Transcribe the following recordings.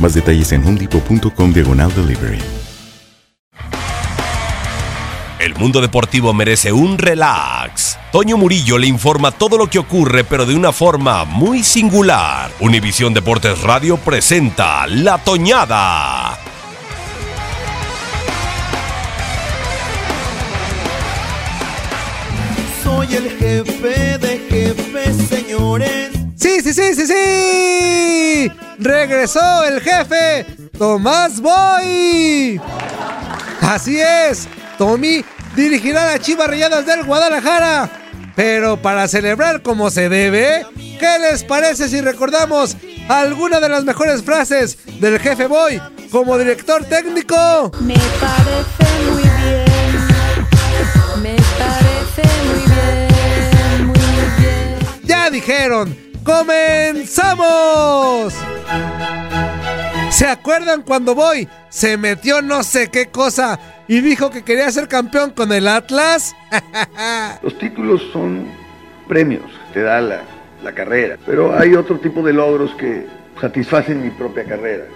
Más detalles en homedepot.com diagonal delivery. El mundo deportivo merece un relax. Toño Murillo le informa todo lo que ocurre, pero de una forma muy singular. Univisión Deportes Radio presenta La Toñada. Soy el jefe de jefes, señores. Sí, sí, sí, sí, sí. Regresó el jefe Tomás Boy. Así es, Tommy dirigirá las Chivas Rayadas del Guadalajara. Pero para celebrar como se debe, ¿qué les parece si recordamos alguna de las mejores frases del jefe Boy como director técnico? Me parece muy bien. Me parece muy bien, muy bien. Ya dijeron, ¡comenzamos! ¿Se acuerdan cuando Boy se metió no sé qué cosa y dijo que quería ser campeón con el Atlas? Los títulos son premios, te da la, la carrera, pero hay otro tipo de logros que satisfacen mi propia carrera.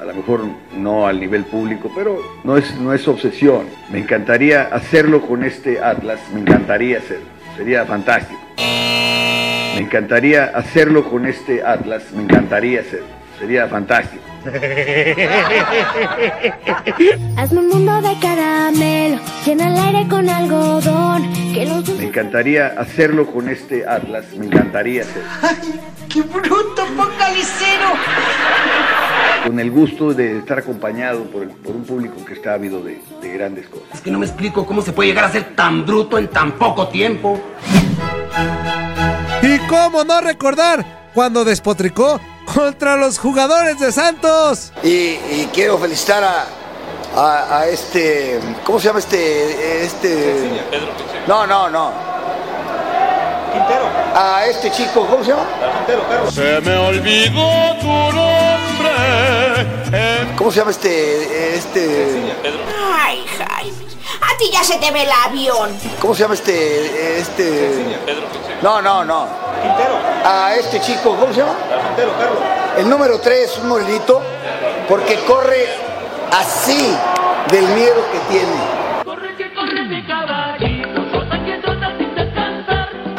A lo mejor no al nivel público, pero no es, no es obsesión. Me encantaría hacerlo con este Atlas, me encantaría hacerlo, sería fantástico. Me encantaría hacerlo con este Atlas, me encantaría hacerlo, sería fantástico. Hazme un mundo de caramelo, llena el aire con algodón. Que los Me encantaría hacerlo con este Atlas, me encantaría hacerlo. ¡Qué bruto, focalicero! Con el gusto de estar acompañado por, el- por un público que está ávido de, de grandes cosas. Es que no me explico cómo se puede llegar a ser tan bruto en tan poco tiempo. ¿Y cómo no recordar cuando despotricó contra los jugadores de Santos? Y, y quiero felicitar a, a, a este. ¿Cómo se llama este? este no, no, no. Quintero. A este chico, ¿cómo se llama? Se me olvidó tu nombre. ¿Cómo se llama este? este Ay, Jaime, a ti ya se te ve el avión. ¿Cómo se llama este? este No, no, no. Quintero. A este chico, ¿cómo se llama? Carlos. El número 3, un morenito, porque corre así del miedo que tiene.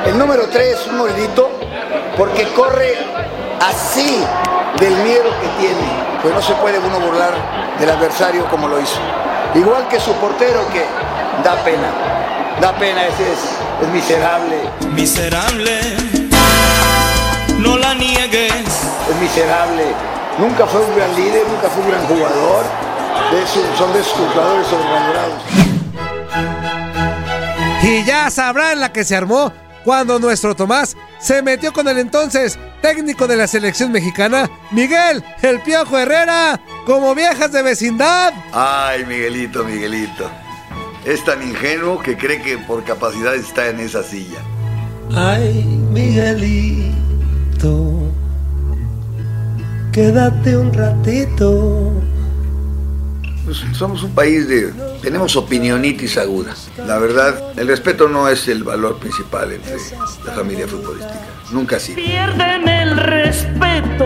El número 3, un morenito, porque corre así del miedo que tiene. Pues no se puede uno burlar del adversario como lo hizo. Igual que su portero que da pena. Da pena, ese es, es miserable. Miserable. No la niegues. Miserable. Nunca fue un gran líder, nunca fue un gran jugador. De esos- son de esos jugadores sobrevalorados. Y ya sabrán la que se armó cuando nuestro Tomás se metió con el entonces técnico de la selección mexicana, Miguel El Piojo Herrera, como viejas de vecindad. Ay, Miguelito, Miguelito. Es tan ingenuo que cree que por capacidad está en esa silla. Ay, Miguelito, quédate un ratito. Pues somos un país de... Tenemos opinionitis aguda. La verdad, el respeto no es el valor principal entre la familia futbolística. Nunca ha sido. Pierden el respeto,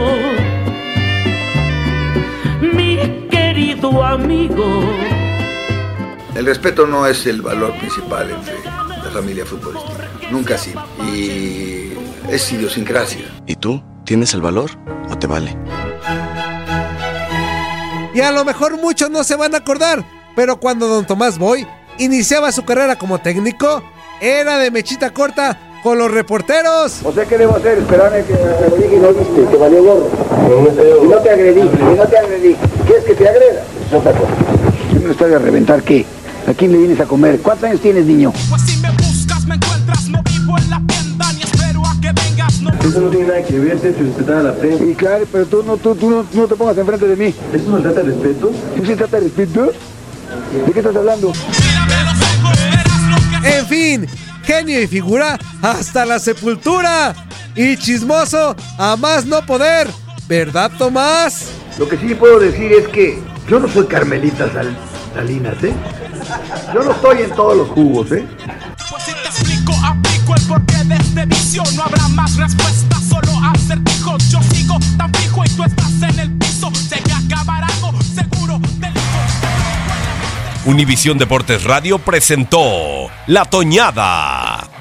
mi querido amigo. El respeto no es el valor principal entre la familia futbolística. Nunca ha sido. Y es idiosincrasia. ¿Y tú? ¿Tienes el valor o te vale? Y a lo mejor muchos no se van a acordar, pero cuando don Tomás Boy iniciaba su carrera como técnico, era de mechita corta con los reporteros. O sea, ¿qué debo hacer? Esperarme que te lo dije y no viste, que valió gorro. Y no te agredí, y no te agredí. ¿Quieres que te agreda? Es otra cosa. ¿Qué me lo estás de reventar qué? ¿A quién le vienes a comer? ¿Cuántos años tienes, niño? Eso no tiene nada que ver, que respetar a la prensa. Y claro, pero tú no, tú, tú no, no te pongas enfrente de mí. ¿Eso no trata de respeto? ¿Eso se trata de respeto? ¿De qué estás hablando? En fin, genio y figura hasta la sepultura. Y chismoso a más no poder. ¿Verdad, Tomás? Lo que sí puedo decir es que yo no soy Carmelita Sal- Salinas, ¿eh? Yo no estoy en todos los jugos, ¿eh? Porqué de este vicio. No habrá más respuestas, solo acertijos. Yo sigo tan fijo y tú estás en el piso. Sé que acabará algo seguro del Univisión Deportes Radio presentó La Toñada.